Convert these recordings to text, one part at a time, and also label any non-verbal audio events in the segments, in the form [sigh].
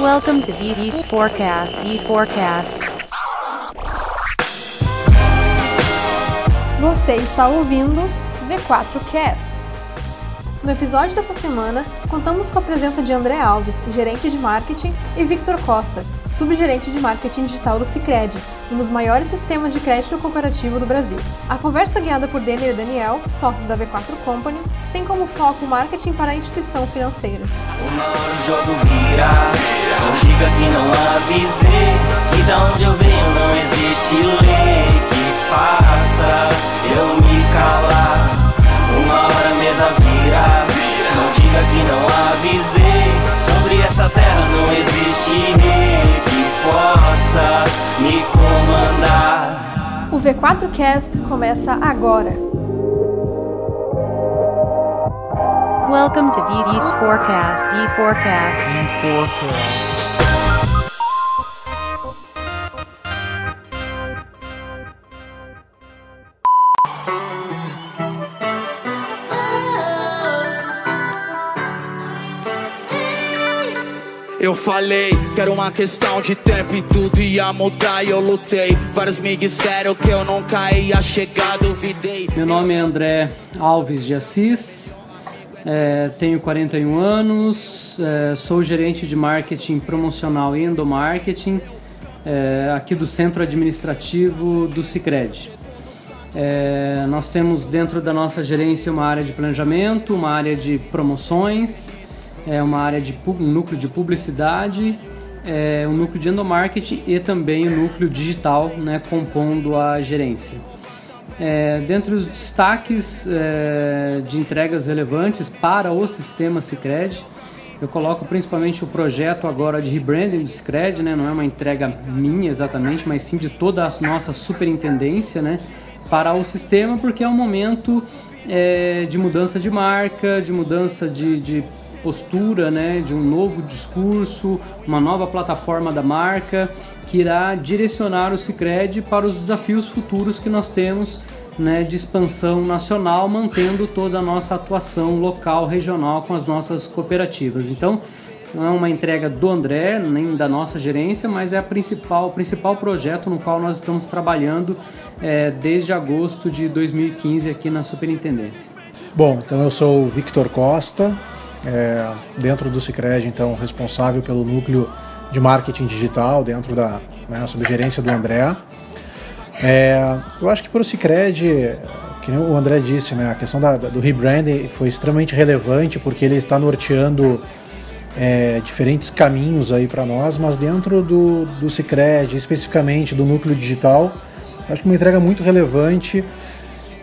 Welcome to VV Forecast. E Forecast. Você está ouvindo V4Cast. No episódio dessa semana, contamos com a presença de André Alves, gerente de marketing, e Victor Costa, subgerente de marketing digital do Cicred, um dos maiores sistemas de crédito cooperativo do Brasil. A conversa guiada por Denner e Daniel, sócios da V4 Company, tem como foco o marketing para a instituição financeira. Uma diga que não avisei Sobre essa terra não existe rei que possa me comandar O V4Cast começa agora. Welcome to VV Forecast. E Forecast. Eu falei que era uma questão de tempo e tudo ia mudar e eu lutei. Vários me disseram que eu nunca ia chegar, duvidei. Meu nome é André Alves de Assis, é, tenho 41 anos, é, sou gerente de marketing promocional e endomarketing é, aqui do Centro Administrativo do Cicred. É, nós temos dentro da nossa gerência uma área de planejamento, uma área de promoções, é, uma área de um núcleo de publicidade, é, um núcleo de endomarketing e também o núcleo digital, né, compondo a gerência. É, dentre os destaques é, de entregas relevantes para o sistema Cicred, eu coloco principalmente o projeto agora de rebranding do Cicred, né? não é uma entrega minha exatamente, mas sim de toda a nossa superintendência né? para o sistema, porque é um momento é, de mudança de marca, de mudança de, de postura, né? de um novo discurso, uma nova plataforma da marca que irá direcionar o Cicred para os desafios futuros que nós temos né, de expansão nacional, mantendo toda a nossa atuação local, regional com as nossas cooperativas. Então, não é uma entrega do André, nem da nossa gerência, mas é a principal, o principal projeto no qual nós estamos trabalhando é, desde agosto de 2015 aqui na Superintendência. Bom, então eu sou o Victor Costa, é, dentro do Cicred, então responsável pelo núcleo de marketing digital dentro da né, subgerência do André. É, eu acho que para o Cicred, que o André disse, né, a questão da- do rebranding foi extremamente relevante porque ele está norteando é, diferentes caminhos aí para nós, mas dentro do, do Cicred, especificamente do núcleo digital, acho que uma entrega muito relevante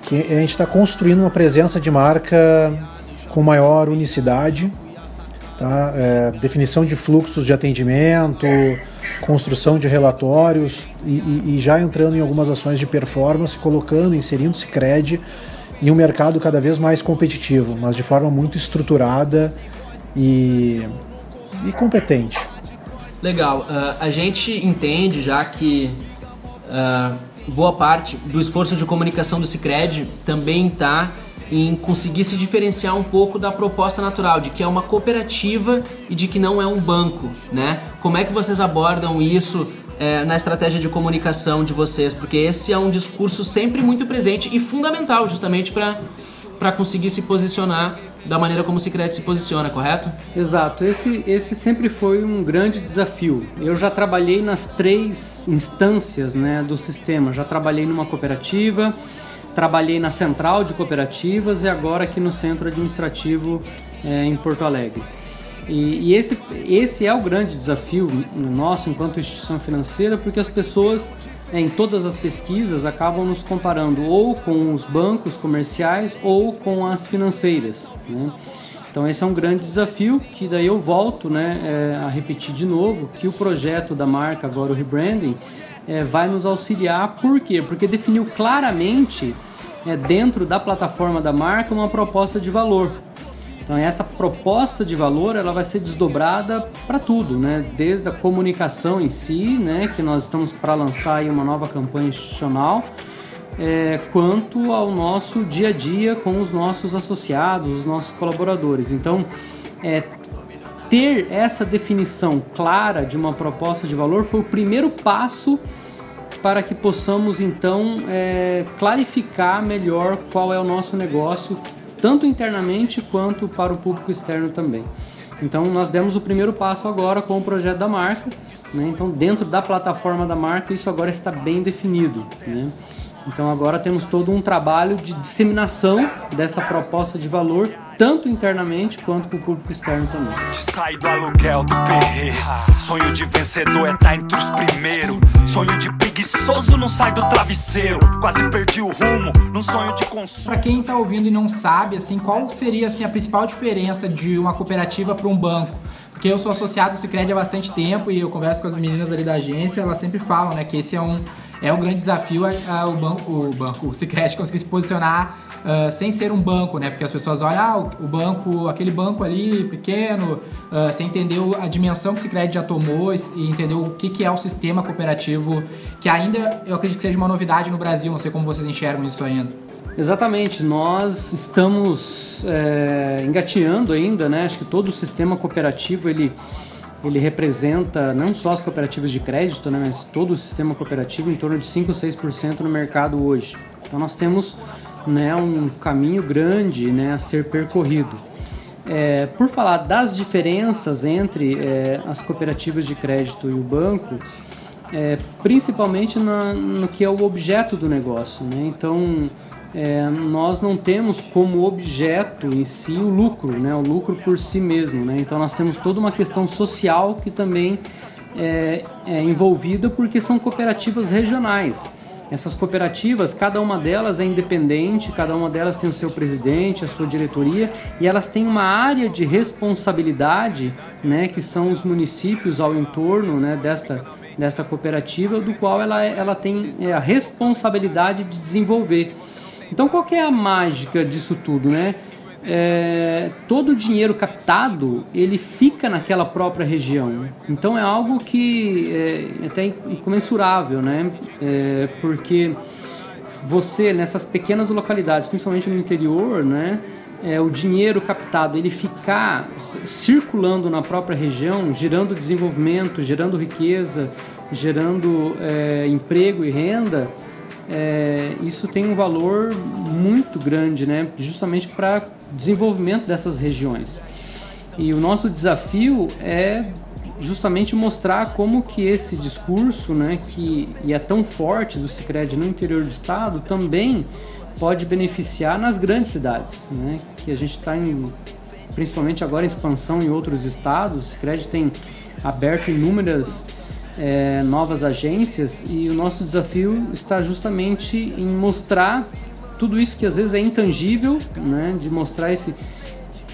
que a gente está construindo uma presença de marca com maior unicidade, tá? É, definição de fluxos de atendimento, construção de relatórios e, e- e já entrando em algumas ações de performance, colocando, inserindo Cicred em um mercado cada vez mais competitivo, mas de forma muito estruturada e, e competente. Legal. Ah, a gente entende já que ah, boa parte do esforço de comunicação do Cicred também está em conseguir se diferenciar um pouco da proposta natural, de que é uma cooperativa e de que não é um banco, né? Como é que vocês abordam isso eh, na estratégia de comunicação de vocês? Porque esse é um discurso sempre muito presente e fundamental justamente para para conseguir se posicionar da maneira como o Cicred se posiciona, correto? Exato, esse, esse sempre foi um grande desafio. Eu já trabalhei nas três instâncias né, do sistema. Já trabalhei numa cooperativa, trabalhei na central de cooperativas e agora aqui no centro administrativo eh, em Porto Alegre. E, e esse, esse é o grande desafio nosso enquanto instituição financeira, porque as pessoas eh, em todas as pesquisas acabam nos comparando ou com os bancos comerciais ou com as financeiras. né? Então esse é um grande desafio que daí eu volto né, eh, a repetir de novo que o projeto da marca agora o rebranding eh, vai nos auxiliar. Por quê? Porque definiu claramente eh, dentro da plataforma da marca uma proposta de valor. Então essa proposta de valor ela vai ser desdobrada para tudo, né? Desde a comunicação em si, né? Que nós estamos para lançar uma nova campanha institucional, é, quanto ao nosso dia a dia com os nossos associados, os nossos colaboradores. Então, é, ter essa definição clara de uma proposta de valor foi o primeiro passo para que possamos então é, clarificar melhor qual é o nosso negócio, tanto internamente quanto para o público externo também. Então nós demos o primeiro passo agora com o projeto da marca. Né? Então dentro da plataforma da marca isso agora está bem definido. Né? Então agora temos todo um trabalho de disseminação dessa proposta de valor, tanto internamente quanto para o público externo também. Sai do aluguel do perreiro. Sonho de vencedor é estar tá entre os primeiros. Sonho de preguiçoso não sai do travesseiro. Quase perdi o rumo num sonho de consumo. Para quem está ouvindo e não sabe, assim, qual seria assim a principal diferença de uma cooperativa para um banco? Porque eu sou associado ao Cicred há bastante tempo e eu converso com as meninas ali da agência, elas sempre falam, né, que esse é um é um grande desafio a, a, o banco, o banco, o Sicredi conseguir se posicionar uh, sem ser um banco, né? Porque as pessoas olham, ah, o, banco, aquele banco ali pequeno, uh, sem entender a dimensão que o Sicredi já tomou e, entender o que, que é o sistema cooperativo, que ainda eu acredito que seja uma novidade no Brasil. Não sei como vocês enxergam isso ainda. Exatamente, nós estamos é, engateando ainda, né? Acho que todo o sistema cooperativo ele ele representa não só as cooperativas de crédito, né, mas todo o sistema cooperativo em torno de 5 ou 6% no mercado hoje. Então nós temos né, um caminho grande né, a ser percorrido. É, por falar das diferenças entre é, as cooperativas de crédito e o banco, é, principalmente na, no que é o objeto do negócio. Né? Então, é, nós não temos como objeto em si o lucro, né? o lucro por si mesmo. Né? Então nós temos toda uma questão social que também é, é envolvida porque são cooperativas regionais. Essas cooperativas, cada uma delas é independente, cada uma delas tem o seu presidente, a sua diretoria e elas têm uma área de responsabilidade, né, que são os municípios ao entorno né, desta, dessa cooperativa, do qual ela, ela tem é, a responsabilidade de desenvolver. Então qual é a mágica disso tudo, né? É, todo o dinheiro captado ele fica naquela própria região. Então é algo que é, é até incomensurável, né? É, porque você nessas pequenas localidades, principalmente no interior, né? É, o dinheiro captado ele ficar circulando na própria região, gerando desenvolvimento, gerando riqueza, gerando é, emprego e renda é, isso tem um valor muito grande, né? justamente para desenvolvimento dessas regiões. E o nosso desafio é justamente mostrar como que esse discurso, né, que é tão forte do Sicredi no interior do estado, também pode beneficiar nas grandes cidades, né, que a gente está principalmente agora em expansão em outros estados. O Sicredi tem aberto inúmeras é, novas agências e o nosso desafio está justamente em mostrar tudo isso que às vezes é intangível, né, de mostrar esse,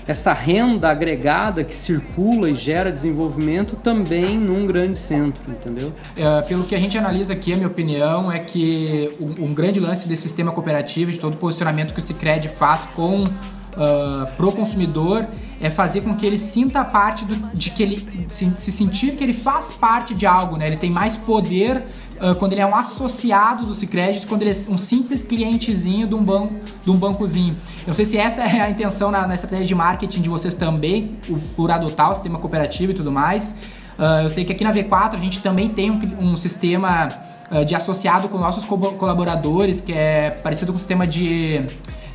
essa renda agregada que circula e gera desenvolvimento também num grande centro, entendeu? É, pelo que a gente analisa aqui, a minha opinião é que um, um grande lance desse sistema cooperativo, de todo o posicionamento que o Cicred faz com uh, pro consumidor é fazer com que ele sinta parte do, de que ele se, se, sentir que ele faz parte de algo, né? Ele tem mais poder uh, quando ele é um associado do Sicredi, quando ele é um simples clientezinho de um banco, de um bancozinho. Eu não sei se essa [laughs] é a intenção na, na estratégia de marketing de vocês também, por adotar o sistema cooperativo e tudo mais. Uh, eu sei que aqui na V4 a gente também tem um, um sistema de associado com nossos colaboradores, que é parecido com o sistema de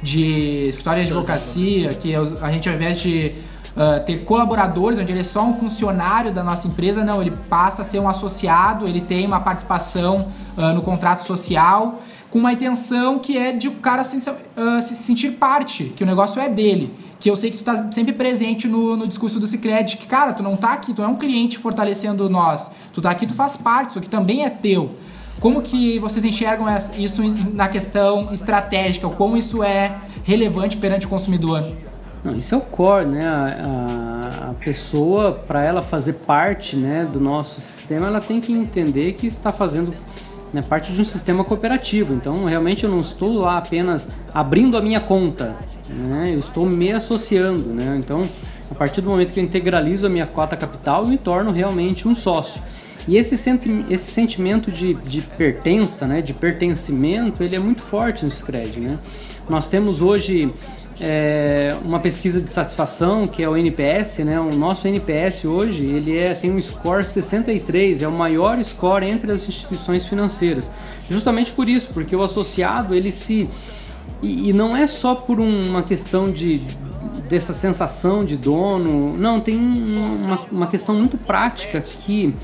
de escritório de advocacia, que a gente ao invés de uh, ter colaboradores, onde ele é só um funcionário da nossa empresa, não, ele passa a ser um associado, ele tem uma participação uh, no contrato social, com uma intenção que é de o cara se, uh, se sentir parte, que o negócio é dele. Que eu sei que isso está sempre presente no, no discurso do Cicred, que, cara, tu não tá aqui, tu é um cliente fortalecendo nós, tu tá aqui, tu faz parte, isso aqui também é teu. Como que vocês enxergam isso na questão estratégica? Como isso é relevante perante o consumidor? Não, isso é o core, né? A, a, a pessoa, para ela fazer parte né, do nosso sistema, ela tem que entender que está fazendo né, parte de um sistema cooperativo. Então, realmente, eu não estou lá apenas abrindo a minha conta, né? eu estou me associando. Né? Então, a partir do momento que eu integralizo a minha cota capital, eu me torno realmente um sócio. E esse, senti esse sentimento de, de pertença, né, de pertencimento, ele é muito forte no Scred. Né? Nós temos hoje é, uma pesquisa de satisfação que é o NPS, né? O nosso NPS hoje ele é, tem um score 63, é o maior score entre as instituições financeiras. Justamente por isso, porque o associado ele se e, e não é só por um, uma questão de dessa sensação de dono, não tem uma, uma questão muito prática que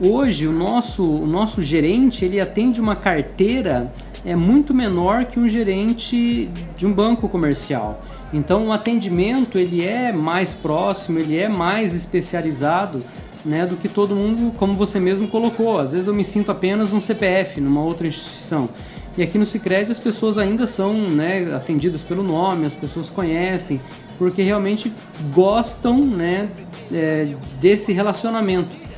hoje o nosso o nosso gerente ele atende uma carteira é muito menor que um gerente de um banco comercial. Então o atendimento ele é mais próximo, ele é mais especializado né, do que todo mundo, como você mesmo colocou. Às vezes eu me sinto apenas um CPF numa outra instituição. E aqui no Sicredi as pessoas ainda são né, atendidas pelo nome, as pessoas conhecem, porque realmente gostam né, é, desse relacionamento.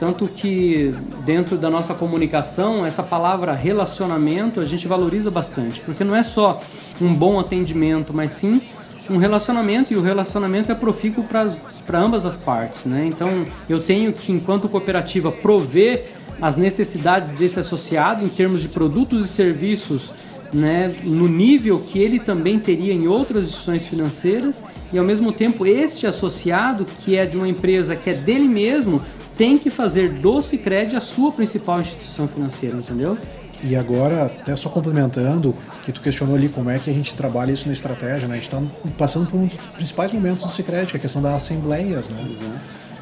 Tanto que dentro da nossa comunicação, essa palavra relacionamento a gente valoriza bastante, porque não é só um bom atendimento, mas sim um relacionamento, e o relacionamento é profícuo para ambas as partes. Né? Então eu tenho que, enquanto cooperativa, prover as necessidades desse associado em termos de produtos e serviços né, no nível que ele também teria em outras instituições financeiras e ao mesmo tempo este associado que é de uma empresa que é dele mesmo tem que fazer do Cicred a sua principal instituição financeira, entendeu? E agora, até só complementando, que tu questionou ali como é que a gente trabalha isso na estratégia, né? A gente está passando por um dos principais momentos do Cicred, que é a questão das assembleias, né? Exato.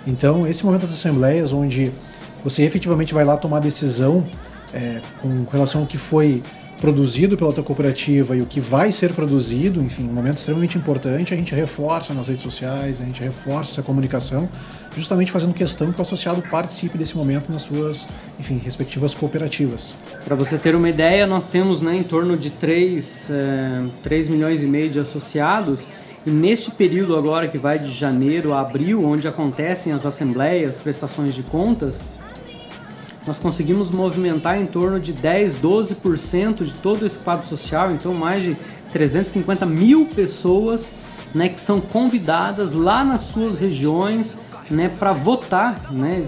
Então, esse momento das assembleias, onde você efetivamente vai lá tomar decisão é, com relação ao que foi produzido pela tua cooperativa e o que vai ser produzido, enfim, um momento extremamente importante, a gente reforça nas redes sociais, a gente reforça a comunicação, justamente fazendo questão que o associado participe desse momento nas suas, enfim, respectivas cooperativas. Para você ter uma ideia, nós temos né, em torno de 3, é, 3 milhões e meio de associados e neste período agora que vai de janeiro a abril, onde acontecem as assembleias, prestações de contas, nós conseguimos movimentar em torno de 10, 12% de todo esse quadro social, então mais de 350 mil pessoas né, que são convidadas lá nas suas regiões né, para votar, né,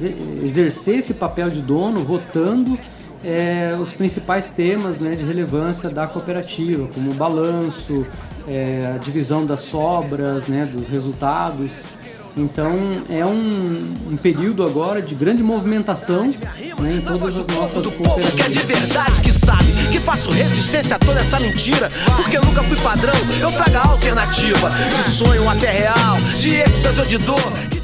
exercer esse papel de dono, votando é, os principais temas né, de relevância da cooperativa, como o balanço, é, a divisão das sobras, né, dos resultados. Então é um, um, período agora de grande movimentação né, em todas as nossas cooperativas. Que é de verdade que sabe que faço resistência a toda essa mentira. Porque eu nunca fui padrão, eu trago a alternativa. De sonho até real, de êxtase ou de dor.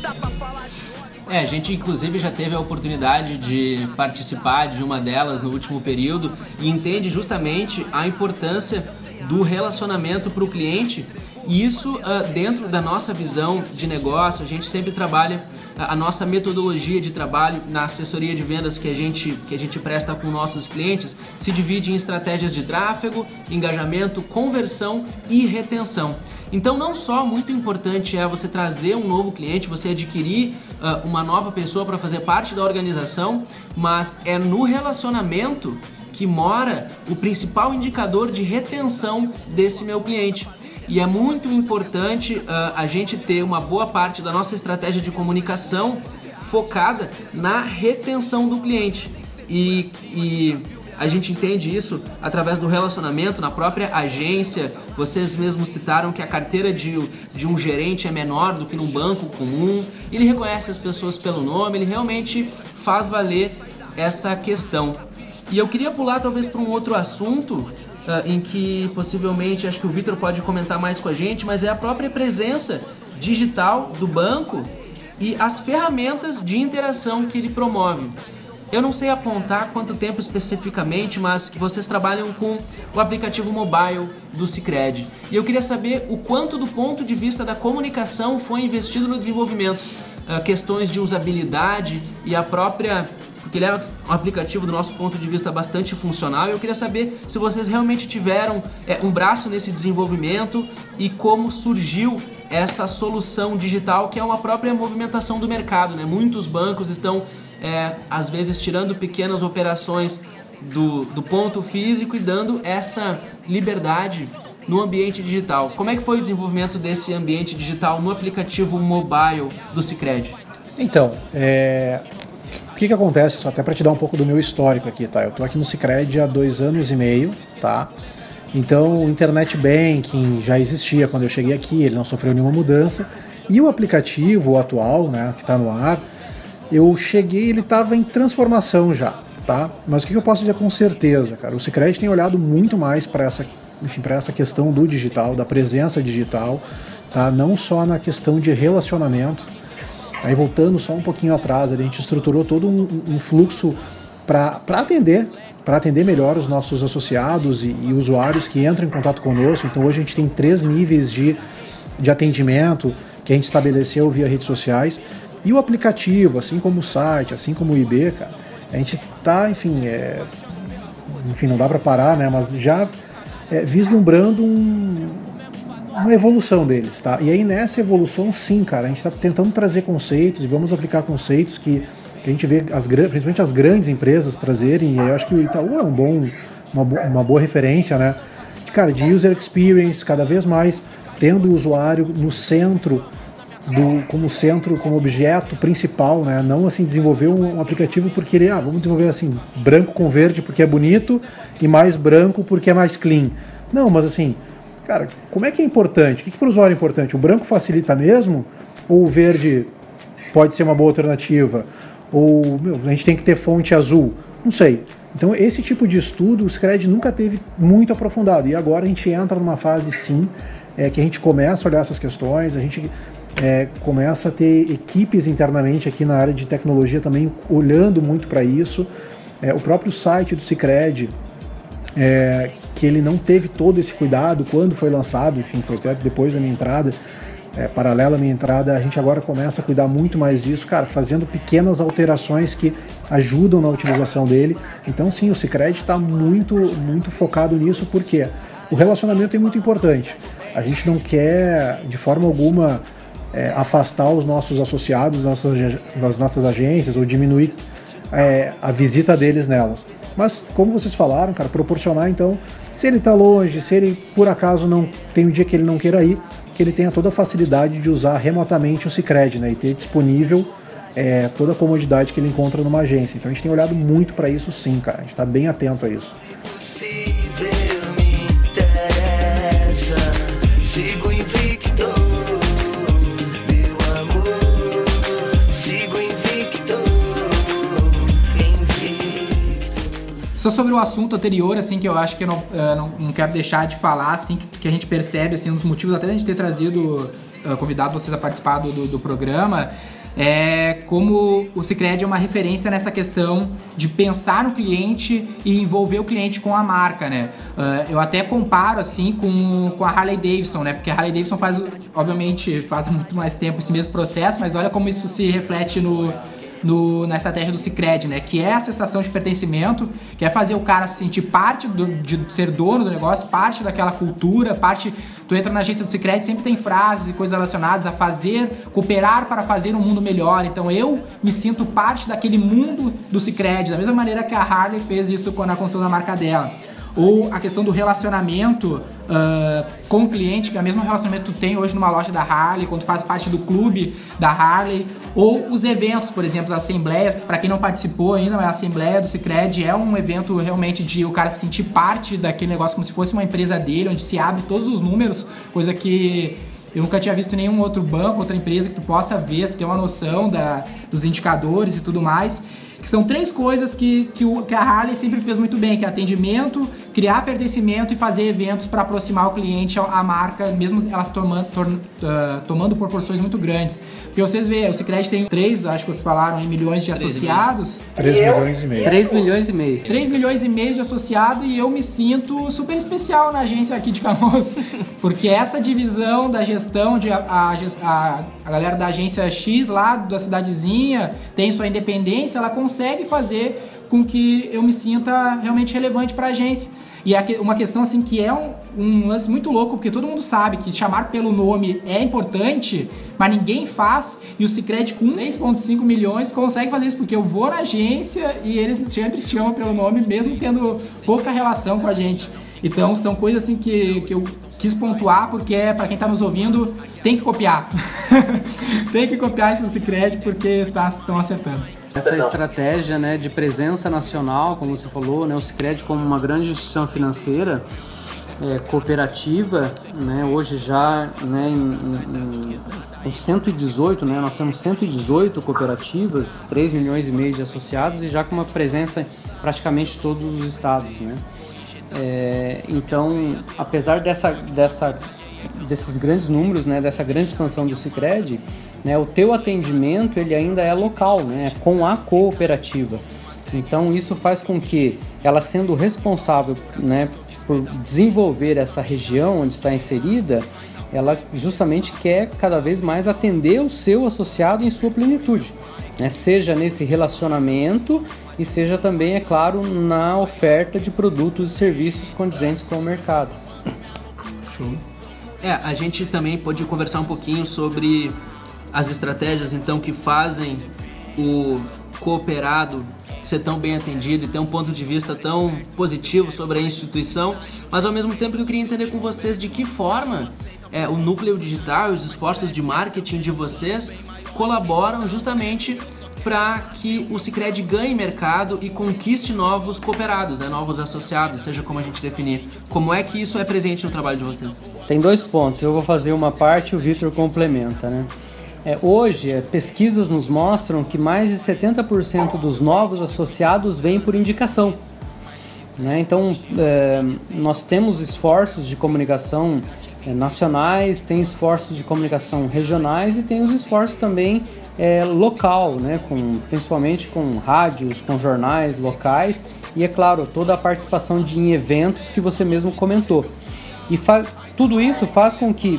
É, a gente inclusive já teve a oportunidade de participar de uma delas no último período e entende justamente a importância do relacionamento para o cliente e isso, uh, dentro da nossa visão de negócio, a gente sempre trabalha a nossa metodologia de trabalho na assessoria de vendas que a gente, que a gente presta com nossos clientes se divide em estratégias de tráfego, engajamento, conversão e retenção. Então, não só muito importante é você trazer um novo cliente, você adquirir uh, uma nova pessoa para fazer parte da organização, mas é no relacionamento que mora o principal indicador de retenção desse meu cliente. E é muito importante uh, a gente ter uma boa parte da nossa estratégia de comunicação focada na retenção do cliente. E, e a gente entende isso através do relacionamento na própria agência. Vocês mesmos citaram que a carteira de, de um gerente é menor do que num banco comum. Ele reconhece as pessoas pelo nome, ele realmente faz valer essa questão. E eu queria pular talvez para um outro assunto uh, em que possivelmente acho que o Vitor pode comentar mais com a gente, mas é a própria presença digital do banco e as ferramentas de interação que ele promove. Eu não sei apontar quanto tempo especificamente, mas que vocês trabalham com o aplicativo mobile do Cicred. E eu queria saber o quanto do ponto de vista da comunicação foi investido no desenvolvimento. Uh, questões de usabilidade e a própria porque ele é um aplicativo do nosso ponto de vista bastante funcional. Eu queria saber se vocês realmente tiveram é, um braço nesse desenvolvimento e como surgiu essa solução digital que é uma própria movimentação do mercado. Né? Muitos bancos estão, é, às vezes, tirando pequenas operações do, do ponto físico e dando essa liberdade no ambiente digital. Como é que foi o desenvolvimento desse ambiente digital no aplicativo mobile do Cicred? Então, é, o que, que acontece? Até para te dar um pouco do meu histórico aqui, tá? Eu tô aqui no Cicred há dois anos e meio, tá? Então, o Internet Banking já existia quando eu cheguei aqui, ele não sofreu nenhuma mudança. E o aplicativo atual, né, que está no ar, eu cheguei, ele estava em transformação já, tá? Mas o que eu posso dizer com certeza, cara? O Sicredi tem olhado muito mais para essa, enfim, para essa questão do digital, da presença digital, tá? Não só na questão de relacionamento. Aí voltando só um pouquinho atrás, a gente estruturou todo um, um fluxo para atender para atender melhor os nossos associados e, e, usuários que entram em contato conosco. Então hoje a gente tem três níveis de, de atendimento que a gente estabeleceu via redes sociais. E o aplicativo, assim como o site, assim como o IB, cara, a gente está, enfim, é, enfim, não dá para parar, né? Mas já é, vislumbrando um, uma evolução deles, tá? E aí nessa evolução, sim, cara, a gente está tentando trazer conceitos e vamos aplicar conceitos que que a gente vê as, principalmente as grandes empresas trazerem, e eu acho que o Itaú é um bom, uma, uma boa referência, né? De, cara, de user experience, cada vez mais tendo o usuário no centro do, como centro, como objeto principal, né? Não assim desenvolver um, um, aplicativo porque ele, ah, vamos desenvolver assim branco com verde porque é bonito e mais branco porque é mais clean. Não, mas assim, cara, como é que é importante? O que, que para o usuário é importante? O branco facilita mesmo ou o verde pode ser uma boa alternativa? Ou meu, a gente tem que ter fonte azul? Não sei. Então, esse tipo de estudo o Scred nunca teve muito aprofundado. E agora a gente entra numa fase, sim, é, que a gente começa a olhar essas questões, a gente é, começa a ter equipes internamente aqui na área de tecnologia também olhando muito para isso. É, o próprio site do Cicred, é, que ele não teve todo esse cuidado quando foi lançado, enfim, foi até depois da minha entrada, é, paralela à minha entrada, a gente agora começa a cuidar muito mais disso, cara, fazendo pequenas alterações que ajudam na utilização dele. Então, sim, o Cicred está muito, muito focado nisso, porque o relacionamento é muito importante. A gente não quer, de forma alguma, é, afastar os nossos associados nossas, das nossas agências ou diminuir é, a visita deles nelas. Mas, como vocês falaram, cara, proporcionar então, se ele está longe, se ele por acaso não tem um dia que ele não queira ir, que ele tenha toda a facilidade de usar remotamente o Cicred né, e ter disponível é, toda a comodidade que ele encontra numa agência. Então a gente tem olhado muito para isso sim, cara. A gente está bem atento a isso. Só sobre o assunto anterior, assim, que eu acho que eu não, uh, não, não, quero deixar de falar, assim, que, que, a gente percebe, assim, um dos motivos até da gente ter trazido, uh, convidado vocês a participar do, do, do programa, é como o Cicred é uma referência nessa questão de pensar no cliente e envolver o cliente com a marca, né? Uh, eu até comparo assim com, com a Harley Davidson, né? Porque a Harley Davidson faz, obviamente, faz muito mais tempo esse mesmo processo, mas olha como isso se reflete no, no, na estratégia do Cicred, né? Que é a sensação de pertencimento, que é fazer o cara se sentir parte do, de ser dono do negócio, parte daquela cultura, parte. Tu entra na agência do Cicred, sempre tem frases e coisas relacionadas a fazer, cooperar para fazer um mundo melhor. Então eu me sinto parte daquele mundo do Cicred, da mesma maneira que a Harley fez isso na construção da marca dela ou a questão do relacionamento uh, com o cliente, que é o mesmo relacionamento que tu tem hoje numa loja da Harley, quando tu faz parte do clube da Harley, ou os eventos, por exemplo, as assembleias, para quem não participou ainda, mas a assembleia do Cicred é um evento realmente de o cara se sentir parte daquele negócio como se fosse uma empresa dele, onde se abre todos os números, coisa que eu nunca tinha visto nenhum outro banco, outra empresa que tu possa ver, se ter uma noção da, dos indicadores e tudo mais que são três coisas que, que, o, que a Harley sempre fez muito bem, que é atendimento, criar pertencimento e fazer eventos para aproximar o cliente à marca, mesmo elas tomando, tor, uh, tomando proporções muito grandes. Porque vocês veem, o Cicred tem três, acho que vocês falaram, em milhões de associados. 3 milhões e meio. 3 milhões e meio. 3 milhões e meio de associados e eu me sinto super especial na agência aqui de Canoas. [laughs] Porque essa divisão da gestão, de a, a, a galera da agência X lá da cidadezinha tem sua independência, ela consegue consegue fazer com que eu me sinta realmente relevante para a agência. E é uma questão assim que é um, um, lance muito louco, porque todo mundo sabe que chamar pelo nome é importante, mas ninguém faz. E o Cicred com 3,5 milhões consegue fazer isso, porque eu vou na agência e eles sempre chamam pelo nome, mesmo tendo pouca relação com a gente. Então são coisas assim que, que eu quis pontuar, porque é para quem está nos ouvindo, tem que copiar. [laughs] tem que copiar isso no Cicred, porque estão tá, acertando. Essa estratégia né, de presença nacional, como você falou, né, o Cicred como uma grande instituição financeira, é, cooperativa, né, hoje já né, em, em, em 118, né, nós temos 118 cooperativas, 3 milhões e meio de associados e já com uma presença em praticamente todos os estados. Né? É, então, apesar dessa, dessa, desses grandes números, né, dessa grande expansão do Cicred, né, o teu atendimento ele ainda é local, né, com a cooperativa. Então isso faz com que ela sendo responsável né, por desenvolver essa região onde está inserida, ela justamente quer cada vez mais atender o seu associado em sua plenitude, né? seja nesse relacionamento e seja também, é claro, na oferta de produtos e serviços condizentes com o mercado. Show. É, a gente também pode conversar um pouquinho sobre as estratégias então que fazem o cooperado ser tão bem atendido e ter um ponto de vista tão positivo sobre a instituição, mas ao mesmo tempo eu queria entender com vocês de que forma é, o núcleo digital e os esforços de marketing de vocês colaboram justamente para que o Cicred ganhe mercado e conquiste novos cooperados, né, novos associados, seja como a gente definir. Como é que isso é presente no trabalho de vocês? Tem dois pontos. Eu vou fazer uma parte e o Vitor complementa, né? É, hoje, é, pesquisas nos mostram que mais de 70% dos novos associados vêm por indicação. Né? Então, é, nós temos esforços de comunicação é, nacionais, tem esforços de comunicação regionais e tem os esforços também é, local, né? com, principalmente com rádios, com jornais locais e, é claro, toda a participação de, em eventos que você mesmo comentou. E tudo isso faz com que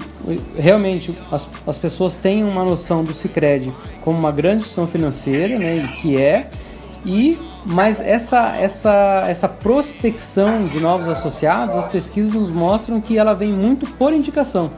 realmente as, as pessoas tenham uma noção do Cicred como uma grande instituição financeira, né, que é, e mas essa, essa, essa prospecção de novos associados, as pesquisas nos mostram que ela vem muito por indicação.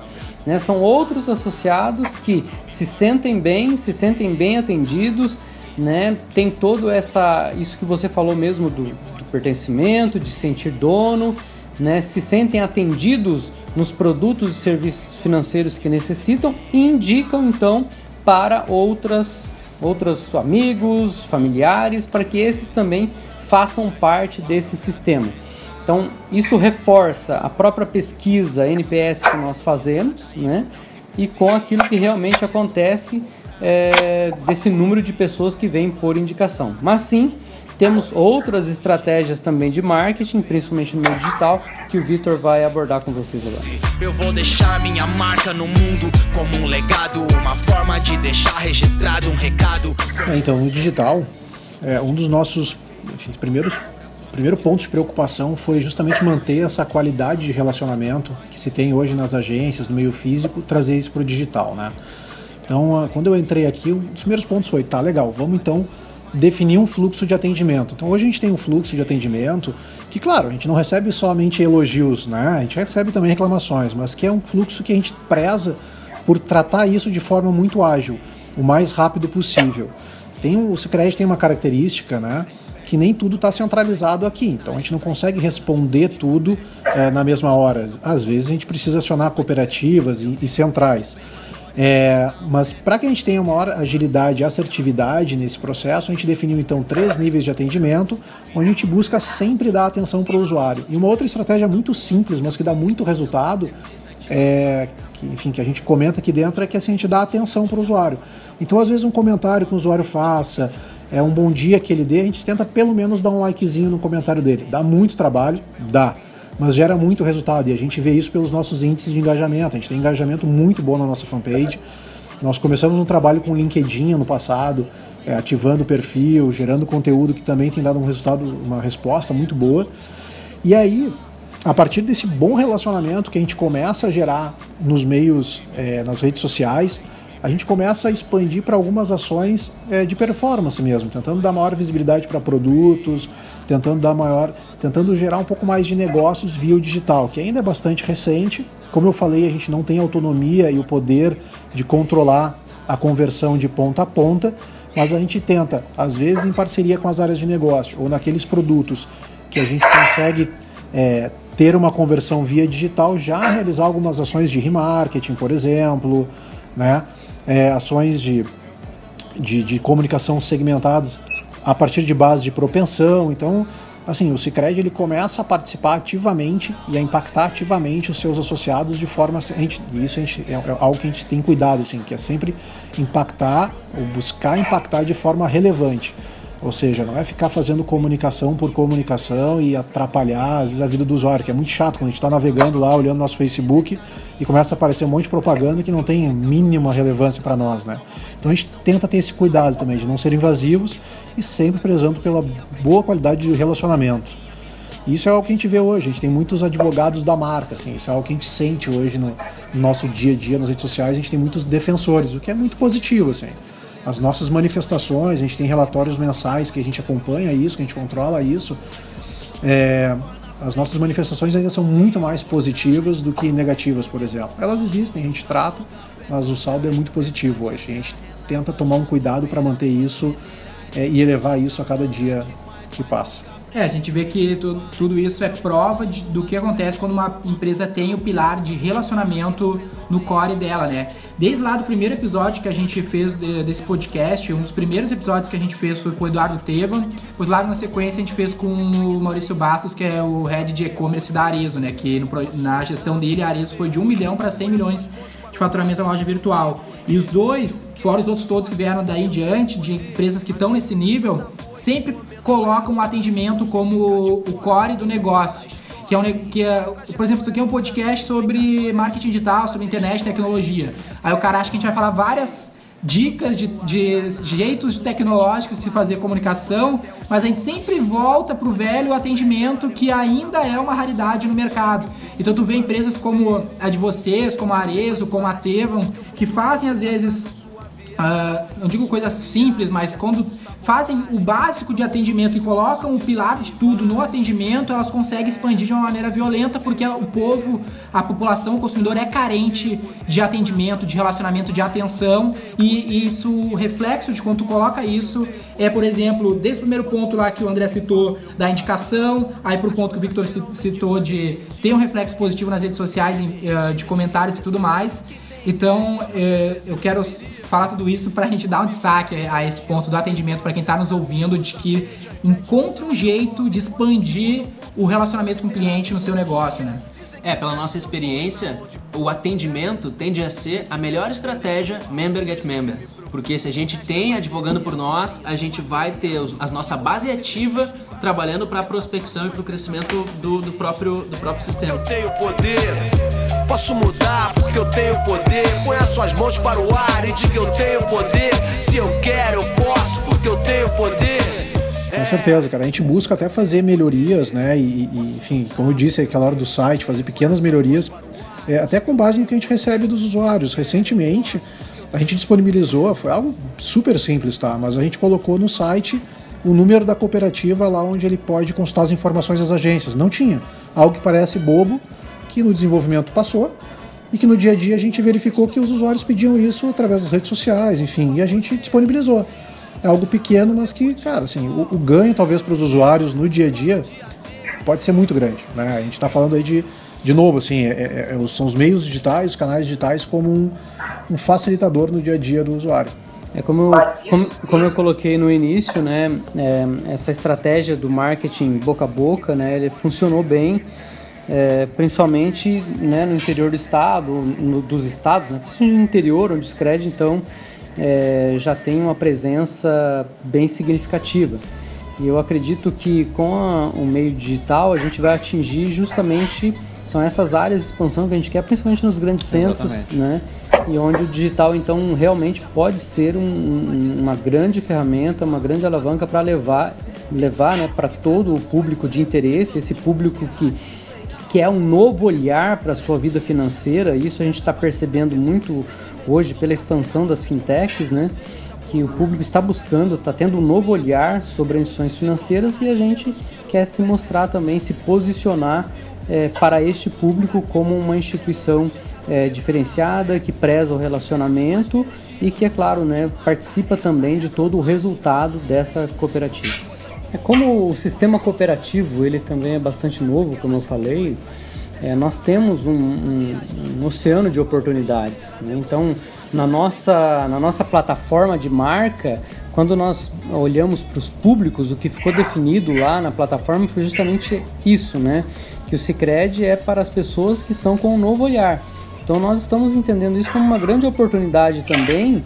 Né? São outros associados que se sentem bem, se sentem bem atendidos, né? tem todo essa isso que você falou mesmo do, do pertencimento, de sentir dono, né, se sentem atendidos nos produtos e serviços financeiros que necessitam e indicam então para outras outros amigos, familiares, para que esses também façam parte desse sistema. Então, isso reforça a própria pesquisa NPS que nós fazemos, né? E com aquilo que realmente acontece é, desse número de pessoas que vêm por indicação. Mas sim, temos outras estratégias também de marketing, principalmente no meio digital, que o Vitor vai abordar com vocês agora. Eu vou deixar minha marca no mundo como um legado, uma forma de deixar registrado um recado. É, então, no digital, é, um dos nossos enfim, primeiros primeiro ponto de preocupação foi justamente manter essa qualidade de relacionamento que se tem hoje nas agências, no meio físico, trazer isso para o digital, né? Então, quando eu entrei aqui, um dos primeiros pontos foi, tá, legal, vamos então definir um fluxo de atendimento. Então hoje a gente tem um fluxo de atendimento que, claro, a gente não recebe somente elogios, né? A gente recebe também reclamações, mas que é um fluxo que a gente preza por tratar isso de forma muito ágil, o mais rápido possível. Tem, o Sicredi tem uma característica, né? Que nem tudo está centralizado aqui, então a gente não consegue responder tudo é, na mesma hora. Às vezes a gente precisa acionar cooperativas e, e centrais. É, mas para que a gente tenha maior agilidade e assertividade nesse processo, a gente definiu então três níveis de atendimento, onde a gente busca sempre dar atenção para o usuário. E uma outra estratégia muito simples, mas que dá muito resultado, é, que, enfim, que a gente comenta aqui dentro, é que assim, a gente dá atenção para o usuário. Então, às vezes, um comentário que o usuário faça, é um bom dia que ele dê, a gente tenta pelo menos dar um likezinho no comentário dele. Dá muito trabalho? Dá mas gera muito resultado e a gente vê isso pelos nossos índices de engajamento. A gente tem engajamento muito bom na nossa fanpage. Nós começamos um trabalho com LinkedIn no passado, é, ativando o perfil, gerando conteúdo que também tem dado um resultado, uma resposta muito boa. E aí, a partir desse bom relacionamento que a gente começa a gerar nos meios, é, nas redes sociais, a gente começa a expandir para algumas ações é, de performance mesmo, tentando dar maior visibilidade para produtos, tentando dar maior, tentando gerar um pouco mais de negócios via o digital, que ainda é bastante recente. Como eu falei, a gente não tem autonomia e o poder de controlar a conversão de ponta a ponta, mas a gente tenta, às vezes em parceria com as áreas de negócio ou naqueles produtos que a gente consegue é, ter uma conversão via digital, já realizar algumas ações de remarketing, por exemplo, né? É, ações de, de, de comunicação segmentadas a partir de base de propensão. Então, assim, o Cicred ele começa a participar ativamente e a impactar ativamente os seus associados de forma a gente, isso a gente, é, é algo que a gente tem cuidado assim, que é sempre impactar ou buscar impactar de forma relevante. Ou seja, não é ficar fazendo comunicação por comunicação e atrapalhar às vezes, a vida do usuário, que é muito chato quando a gente está navegando lá, olhando nosso Facebook e começa a aparecer um monte de propaganda que não tem mínima relevância para nós, né? Então a gente tenta ter esse cuidado também de não ser invasivos e sempre prezando pela boa qualidade de relacionamento. E isso é algo que a gente vê hoje. A gente tem muitos advogados da marca, assim. Isso é algo que a gente sente hoje no nosso dia a dia nas redes sociais. A gente tem muitos defensores, o que é muito positivo, assim. As nossas manifestações, a gente tem relatórios mensais que a gente acompanha isso, que a gente controla isso. É, as nossas manifestações ainda são muito mais positivas do que negativas, por exemplo. Elas existem, a gente trata, mas o saldo é muito positivo hoje. A gente tenta tomar um cuidado para manter isso é, e elevar isso a cada dia que passa. É, a gente vê que tu, tudo isso é prova de, do que acontece quando uma empresa tem o pilar de relacionamento no core dela, né? Desde lá do primeiro episódio que a gente fez de, desse podcast, um dos primeiros episódios que a gente fez foi com o Eduardo Teva, pois lá na sequência a gente fez com o Maurício Bastos, que é o head de e-commerce da Arezo, né? Que no, na gestão dele a Arezo foi de 1 milhão para 100 milhões de faturamento na loja virtual. E os dois, fora os outros todos que vieram daí diante, de empresas que estão nesse nível, sempre colocam o atendimento como o core do negócio. Que é, um, que é, por exemplo, isso aqui é um podcast sobre marketing digital, sobre internet tecnologia. Aí o cara acha que a gente vai falar várias dicas de, de jeitos tecnológicos de se fazer comunicação, mas a gente sempre volta pro velho atendimento que ainda é uma raridade no mercado. Então tu vê empresas como a de vocês, como a Arezo, como a Tevam, que fazem às vezes Uh, não digo coisas simples, mas quando fazem o básico de atendimento e colocam o pilar de tudo no atendimento, elas conseguem expandir de uma maneira violenta, porque o povo, a população, o consumidor é carente de atendimento, de relacionamento, de atenção, e, isso, o reflexo de quando tu coloca isso é, por exemplo, desde o primeiro ponto lá que o André citou da indicação, aí pro ponto que o Victor citou de ter um reflexo positivo nas redes sociais, uh, de comentários e tudo mais. Então, é, eu quero falar tudo isso para a gente dar um destaque a esse ponto do atendimento para quem está nos ouvindo, de que encontre um jeito de expandir o relacionamento com o cliente no seu negócio, né? É, pela nossa experiência, o atendimento tende a ser a melhor estratégia member get member. Porque se a gente tem advogando por nós, a gente vai ter a nossa base ativa trabalhando para a prospecção e para o crescimento do, do, próprio, do próprio sistema. Eu tenho poder, posso mudar porque eu tenho poder. Põe as suas mãos para o ar e diga eu tenho poder. Se eu quero, eu posso porque eu tenho poder. Com certeza, cara. A gente busca até fazer melhorias, né? E, e enfim, como eu disse, aquela hora do site, fazer pequenas melhorias, é, até com base no que a gente recebe dos usuários. Recentemente, a gente disponibilizou, foi algo super simples, tá? Mas a gente colocou no site o número da cooperativa lá onde ele pode consultar as informações das agências. Não tinha. Algo que parece bobo, que no desenvolvimento passou e que no dia a dia a gente verificou que os usuários pediam isso através das redes sociais, enfim, e a gente disponibilizou. É algo pequeno, mas que, cara, assim, o, o ganho talvez para os usuários no dia a dia pode ser muito grande. Né? A gente está falando aí de de novo, assim, é, é, é, são os meios digitais, os canais digitais como um, um, facilitador no dia a dia do usuário. É como eu, como, como eu coloquei no início, né, é, essa estratégia do marketing boca a boca, né, ele funcionou bem, é, principalmente né, no interior do estado, no, dos estados, né, principalmente no interior, onde o Scred, então, é, já tem uma presença bem significativa. E eu acredito que com a, o meio digital a gente vai atingir justamente são essas áreas de expansão que a gente quer, principalmente nos grandes centros, Exatamente. né? E onde o digital, então, realmente pode ser um, uma grande ferramenta, uma grande alavanca para levar, levar né, para todo o público de interesse, esse público que quer um novo olhar para a sua vida financeira. Isso a gente está percebendo muito hoje pela expansão das fintechs, né? que o público está buscando, está tendo um novo olhar sobre as instituições financeiras e a gente quer se mostrar também, se posicionar é, para este público como uma instituição é, diferenciada, que preza o relacionamento e que, é claro, né, participa também de todo o resultado dessa cooperativa. É como o sistema cooperativo ele também é bastante novo, como eu falei, é, nós temos um, um, um, oceano de oportunidades. Né? Então, na nossa, na nossa plataforma de marca, quando nós olhamos para os públicos, o que ficou definido lá na plataforma foi justamente isso, né? Que o Cicred é para as pessoas que estão com um novo olhar. Então nós estamos entendendo isso como uma grande oportunidade também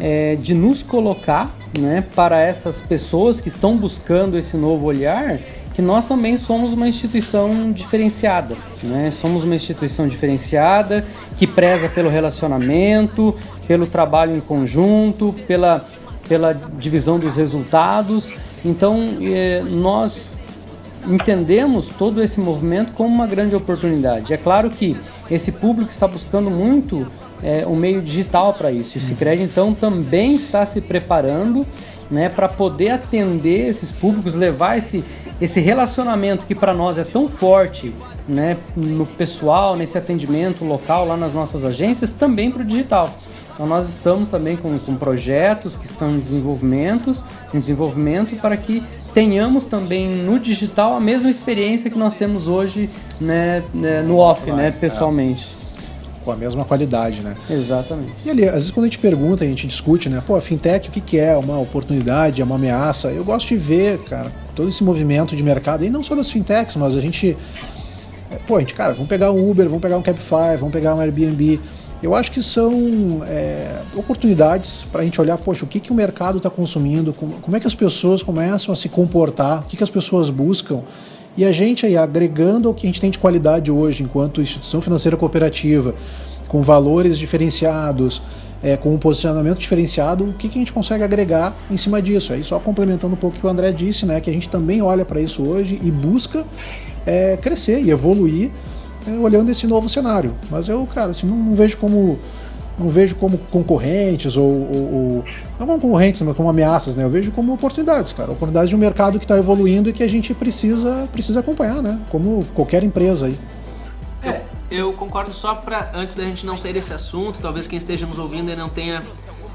é, de nos colocar né, para essas pessoas que estão buscando esse novo olhar, que nós também somos uma instituição diferenciada. Né? Somos uma instituição diferenciada que preza pelo relacionamento, pelo trabalho em conjunto, pela, pela divisão dos resultados. Então, é, nós entendemos todo esse movimento como uma grande oportunidade. É claro que esse público está buscando muito é, um meio digital para isso. E o Cicred, então, também está se preparando né, para poder atender esses públicos, levar esse, esse relacionamento que para nós é tão forte né, no pessoal, nesse atendimento local lá nas nossas agências, também para o digital. Então nós estamos também com, com projetos que estão em desenvolvimento, em desenvolvimento para que tenhamos também no digital a mesma experiência que nós temos hoje né, né no off, né, pessoalmente com a mesma qualidade, né? Exatamente. E ali, às vezes quando a gente pergunta, a gente discute, né? Pô, a fintech o que, que é? Uma oportunidade, é uma ameaça? Eu gosto de ver, cara, todo esse movimento de mercado, e não só das fintechs, mas a gente. Pô, a gente, cara, vamos pegar um Uber, vamos pegar um Cabify, vamos pegar um Airbnb. Eu acho que são é, oportunidades para a gente olhar, poxa, o que, que o mercado está consumindo, como, como, é que as pessoas começam a se comportar, o que, que as pessoas buscam. E a gente aí, agregando o que a gente tem de qualidade hoje, enquanto instituição financeira cooperativa, com valores diferenciados, é, com um posicionamento diferenciado, o que, que a gente consegue agregar em cima disso? Aí só complementando um pouco o que o André disse, né, que a gente também olha para isso hoje e busca é, crescer e evoluir é, olhando esse novo cenário. Mas eu, cara, assim, não, não vejo como não vejo como concorrentes ou, ou, ou, não como concorrentes, mas como ameaças, né? Eu vejo como oportunidades, cara, oportunidades de um mercado que está evoluindo e que a gente precisa precisa acompanhar, né? Como qualquer empresa aí. É, eu concordo só para antes da gente não sair desse assunto, talvez quem esteja nos ouvindo ainda não tenha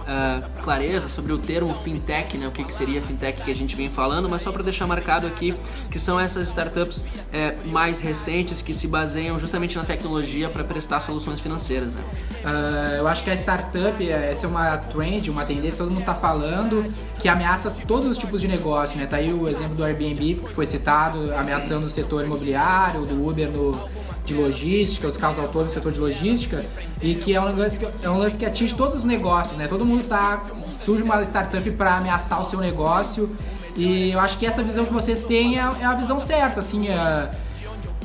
uh, clareza sobre o termo fintech, né, o que, que seria fintech que a gente vem falando, mas só para deixar marcado aqui que são essas startups é, mais recentes que se baseiam justamente na tecnologia para prestar soluções financeiras. Né? Uh, eu acho que a startup, essa é uma trend, uma tendência, todo mundo está falando, que ameaça todos os tipos de negócio. Né? Tá aí o exemplo do Airbnb, que foi citado, ameaçando o setor imobiliário, do Uber no de logística, os carros autônomos no setor de logística, e que é um lance que, é um lance que atinge todos os negócios, né? Todo mundo tá. surge uma startup para ameaçar o seu negócio. E eu acho que essa visão que vocês têm é, é a visão certa, assim. É,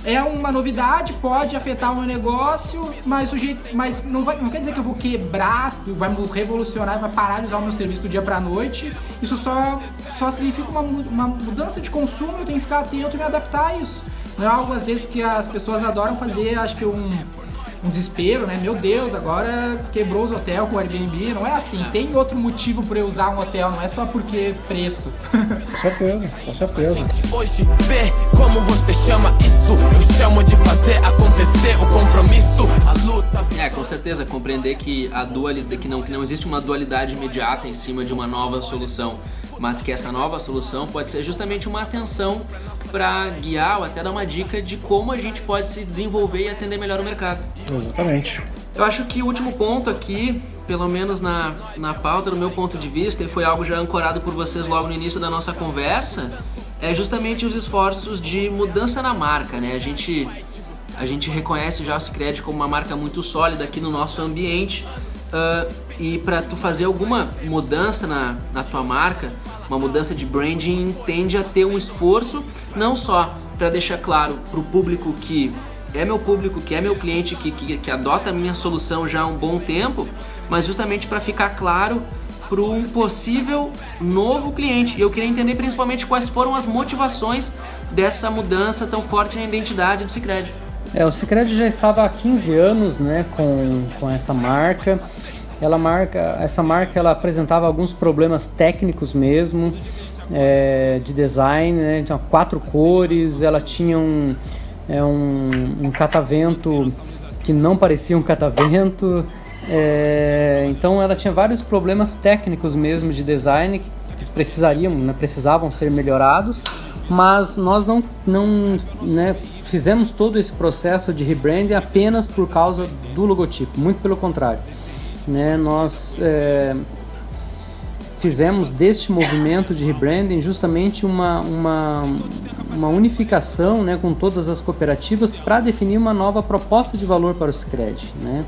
é uma novidade, pode afetar o meu negócio, mas, o jeito, mas não, vai, não quer dizer que eu vou quebrar, vai revolucionar, vai parar de usar o meu serviço do dia pra noite. Isso só, só significa uma, uma mudança de consumo, eu tenho que ficar atento e me adaptar a isso. Não é algo às vezes que as pessoas adoram fazer, acho que um, um desespero, né? Meu Deus, agora quebrou os hotéis com o Airbnb. Não é assim. Tem outro motivo para eu usar um hotel, não é só porque preço. Com certeza, com certeza. Hoje vê como você chama isso. Eu chamo de fazer acontecer o compromisso, a luta. É, com certeza, compreender que a dualidade, que não, que não existe uma dualidade imediata em cima de uma nova solução, mas que essa nova solução pode ser justamente uma atenção para guiar ou até dar uma dica de como a gente pode se desenvolver e atender melhor o mercado. Exatamente. Eu acho que o último ponto aqui, pelo menos na, na pauta, do meu ponto de vista, e foi algo já ancorado por vocês logo no início da nossa conversa, é justamente os esforços de mudança na marca, né? A gente, a gente reconhece já o Cicred como uma marca muito sólida aqui no nosso ambiente, uh, e para tu fazer alguma mudança na, na tua marca, uma mudança de branding tende a ter um esforço não só para deixar claro para o público que é meu público, que é meu cliente, que, que, que adota a minha solução já há um bom tempo, mas justamente para ficar claro para um possível novo cliente. E eu queria entender principalmente quais foram as motivações dessa mudança tão forte na identidade do Cicred. É, o Cicred já estava há 15 anos né, com, com essa marca ela marca, essa marca ela apresentava alguns problemas técnicos mesmo é, de design, né? Tinha quatro cores, ela tinha um, é, um, um catavento que não parecia um catavento, é, então ela tinha vários problemas técnicos mesmo de design que precisariam, né, precisavam ser melhorados, mas nós não, não né, fizemos todo esse processo de rebranding apenas por causa do logotipo, muito pelo contrário né, nós é, fizemos deste movimento de rebranding justamente uma, uma, uma unificação né, com todas as cooperativas para definir uma nova proposta de valor para o Sicredi, né?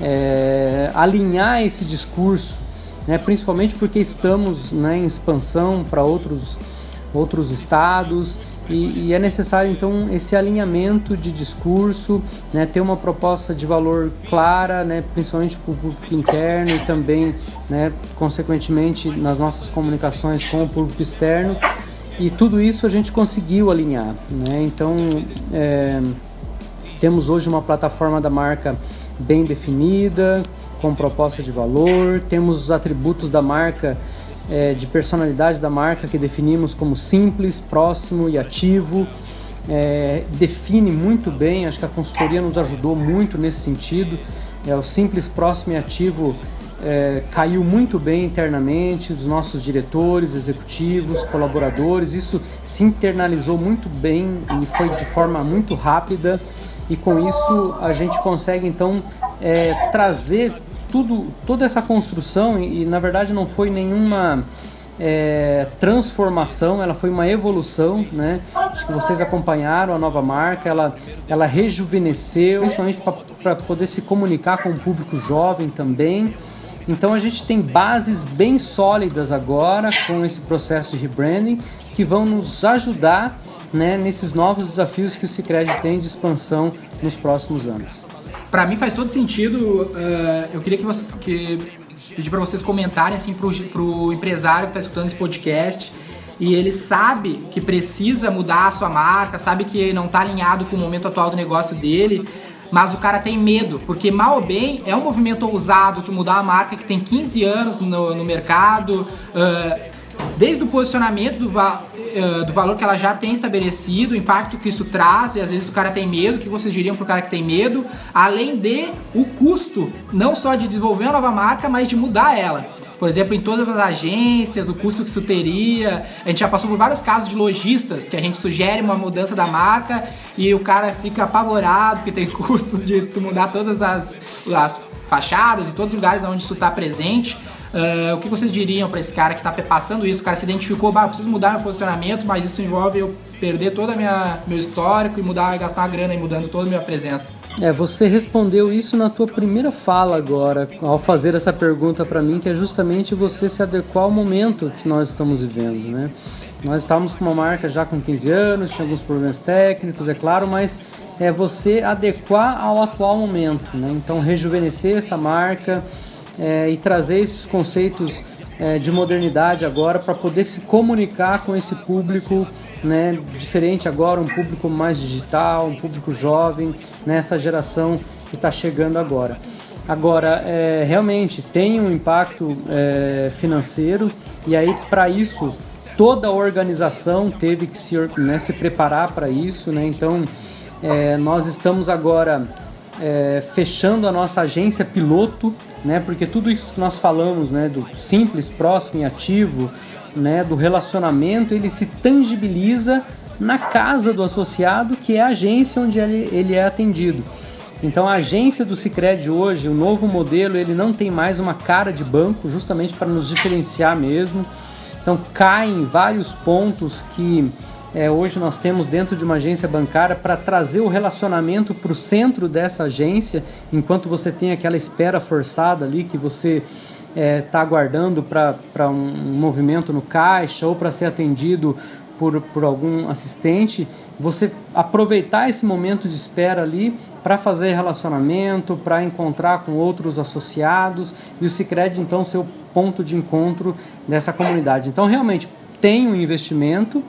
É, alinhar esse discurso, né, principalmente porque estamos né, em expansão para outros, outros estados e, e, é necessário então esse alinhamento de discurso, né, ter uma proposta de valor clara, né, principalmente para o público interno e também, né, consequentemente, nas nossas comunicações com o público externo. E tudo isso a gente conseguiu alinhar. Né? Então, é, temos hoje uma plataforma da marca bem definida, com proposta de valor, temos os atributos da marca é, de personalidade da marca que definimos como simples, próximo e ativo. É, define muito bem, acho que a consultoria nos ajudou muito nesse sentido. É, o simples, próximo e ativo é, caiu muito bem internamente dos nossos diretores, executivos, colaboradores. Isso se internalizou muito bem e foi de forma muito rápida. E com isso a gente consegue então é, trazer tudo, toda essa construção, e, e na verdade não foi nenhuma é, transformação, ela foi uma evolução, né? Acho que vocês acompanharam a nova marca, ela, ela rejuvenesceu, principalmente para poder se comunicar com o público jovem também. Então a gente tem bases bem sólidas agora com esse processo de rebranding que vão nos ajudar né, nesses novos desafios que o Cicred tem de expansão nos próximos anos para mim faz todo sentido. Uh, eu queria que vocês que pedir para vocês comentarem assim pro, pro empresário que está escutando esse podcast e ele sabe que precisa mudar a sua marca, sabe que não está alinhado com o momento atual do negócio dele, mas o cara tem medo, porque mal ou bem é um movimento ousado tu mudar a marca que tem 15 anos no, no mercado. Uh, desde o posicionamento do, va uh, do valor que ela já tem estabelecido, o impacto que isso traz, e às vezes o cara tem medo, o que vocês diriam pro cara que tem medo, além de o custo, não só de desenvolver uma nova marca, mas de mudar ela. Por exemplo, em todas as agências, o custo que isso teria. A gente já passou por vários casos de lojistas que a gente sugere uma mudança da marca e o cara fica apavorado porque tem [laughs] custos de mudar todas as, as fachadas e todos os lugares onde isso está presente. Uh, o que vocês diriam para esse cara que está passando isso? O cara se identificou, bah, preciso mudar meu posicionamento, mas isso envolve eu perder todo minha meu histórico e mudar, gastar uma grana e mudando toda a minha presença. É, você respondeu isso na tua primeira fala agora, ao fazer essa pergunta para mim, que é justamente você se adequar ao momento que nós estamos vivendo, né? Nós estávamos com uma marca já com 15 anos, tinha alguns problemas técnicos, é claro, mas é você adequar ao atual momento, né? Então rejuvenescer essa marca, é, e trazer esses conceitos é, de modernidade agora para poder se comunicar com esse público né, diferente agora, um público mais digital, um público jovem, nessa né, geração que está chegando agora. Agora, é, realmente tem um impacto é, financeiro e aí para isso toda a organização teve que se, né, se preparar para isso, né? Então é, nós estamos agora é, fechando a nossa agência piloto, né? Porque tudo isso que nós falamos, né? Do simples, próximo e ativo, né? Do relacionamento, ele se tangibiliza na casa do associado, que é a agência onde ele, ele é atendido. Então a agência do Cicred hoje, o novo modelo, ele não tem mais uma cara de banco, justamente para nos diferenciar mesmo. Então caem vários pontos que é, hoje nós temos dentro de uma agência bancária para trazer o relacionamento para o centro dessa agência, enquanto você tem aquela espera forçada ali que você está é, tá aguardando para um, movimento no caixa ou para ser atendido por, por algum assistente, você aproveitar esse momento de espera ali para fazer relacionamento, para encontrar com outros associados e o Cicred então ser o ponto de encontro dessa comunidade. Então realmente tem um investimento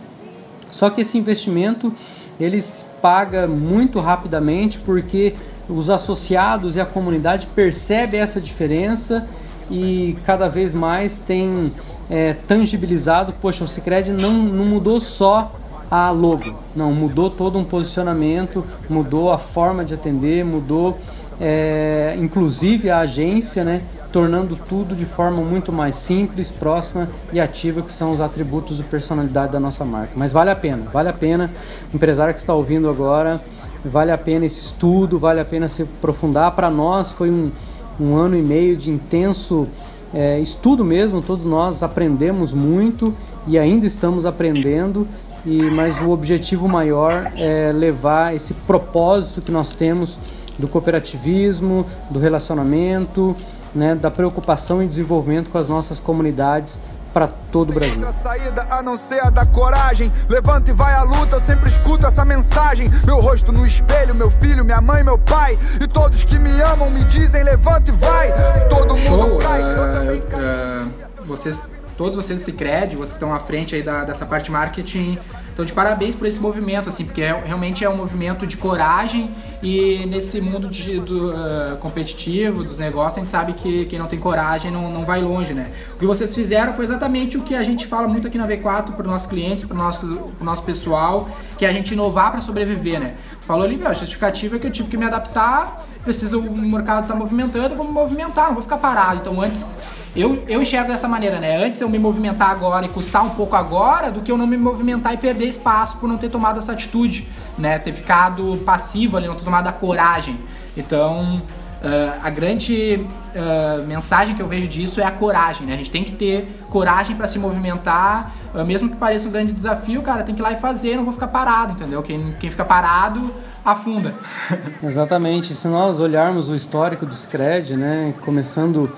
só que esse investimento eles paga muito rapidamente porque os associados e a comunidade percebem essa diferença e cada vez mais tem é, tangibilizado, poxa, o Cicred não, não mudou só a logo, não, mudou todo um posicionamento, mudou a forma de atender, mudou é, inclusive a agência, né, tornando tudo de forma muito mais simples, próxima e ativa, que são os atributos de personalidade da nossa marca. Mas vale a pena, vale a pena, empresário que está ouvindo agora, vale a pena esse estudo, vale a pena se aprofundar. Para nós foi um, um ano e meio de intenso é, estudo mesmo, todos nós aprendemos muito e ainda estamos aprendendo. E, mas o objetivo maior é levar esse propósito que nós temos do cooperativismo, do relacionamento, né, da preocupação e desenvolvimento com as nossas comunidades para todo o Brasil. Outra saída a não ser a da coragem. Levanta e vai à luta, eu sempre escuto essa mensagem. Meu rosto no espelho, meu filho, minha mãe, meu pai. E todos que me amam me dizem: levanta e vai. Se todo mundo Show, cai, uh, eu também eu, caio. uh, vocês, todos vocês do Cicred, vocês estão à frente aí da, dessa parte marketing. Então, de parabéns por esse movimento, assim, porque é- realmente é um movimento de coragem e nesse mundo de, do, uh, competitivo, dos negócios, a gente sabe que quem não tem coragem não, não vai longe, né? O que vocês fizeram foi exatamente o que a gente fala muito aqui na V4 para os nossos clientes, para o nosso, nosso pessoal, que é a gente inovar para sobreviver, né? Falou ali, meu, a justificativa é que eu tive que me adaptar preciso, o mercado está movimentando, eu vou me movimentar, não vou ficar parado. Então antes, eu, eu enxergo dessa maneira, né? Antes eu me movimentar agora e custar um pouco agora do que eu não me movimentar e perder espaço por não ter tomado essa atitude, né? Ter ficado passivo ali, não ter tomado a coragem. Então, ah, a grande ah, mensagem que eu vejo disso é a coragem, né? A gente tem que ter coragem para se movimentar, ah, mesmo que pareça um grande desafio, cara, tem que ir lá e fazer, não vou ficar parado, entendeu? Quem, quem fica parado afunda. [laughs] Exatamente. Se nós olharmos o histórico do Scred, né, começando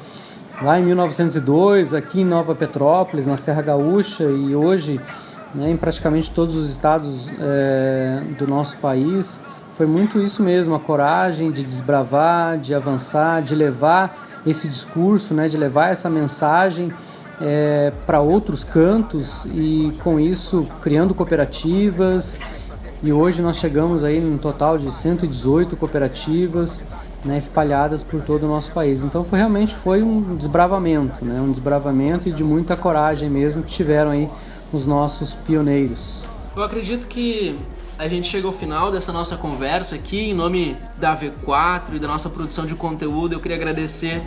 lá em 1902, aqui em Nova Petrópolis, na Serra Gaúcha, e hoje né, em praticamente todos os estados é, do nosso país, foi muito isso mesmo, a coragem de desbravar, de avançar, de levar esse discurso, né, de levar essa mensagem é, para outros cantos e com isso criando cooperativas, e hoje nós chegamos aí num total de 118 cooperativas né, espalhadas por todo o nosso país. Então foi realmente foi um desbravamento, né, um desbravamento e de muita coragem mesmo que tiveram aí os nossos pioneiros. Eu acredito que a gente chega ao final dessa nossa conversa aqui em nome da V4 e da nossa produção de conteúdo. Eu queria agradecer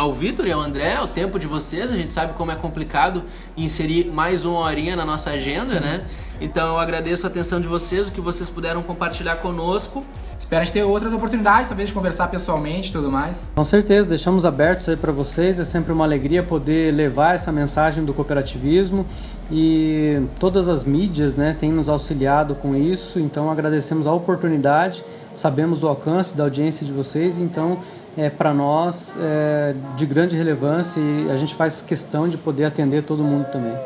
ao Vitor e ao André o tempo de vocês. A gente sabe como é complicado inserir mais uma horinha na nossa agenda, né? Então eu agradeço a atenção de vocês, o que vocês puderam compartilhar conosco. Espero ter outras oportunidades, talvez, de conversar pessoalmente e tudo mais. Com certeza, deixamos abertos aí para vocês. É sempre uma alegria poder levar essa mensagem do cooperativismo e todas as mídias, né, têm nos auxiliado com isso. Então agradecemos a oportunidade, sabemos do alcance da audiência de vocês. Então é para nós é de grande relevância e a gente faz questão de poder atender todo mundo também.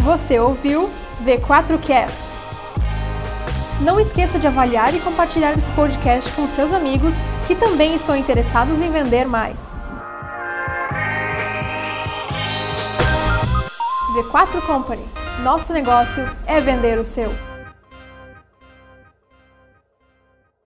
Você ouviu V4Cast. Não esqueça de avaliar e compartilhar esse podcast com seus amigos que também estão interessados em vender mais. V4 Company. Nosso negócio é vender o seu.